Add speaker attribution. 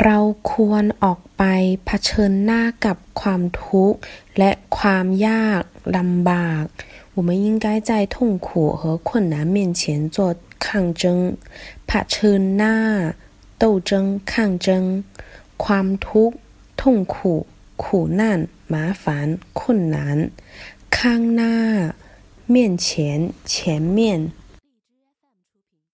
Speaker 1: เราควรออกไปเผชิญหน้ากับความทุกข์ และความยากลำบาก我们应该在痛苦和困难面前做抗争เผชิญหน้า斗争抗争ความทุกข์痛苦苦难麻烦困难ข้างหน้า面前前面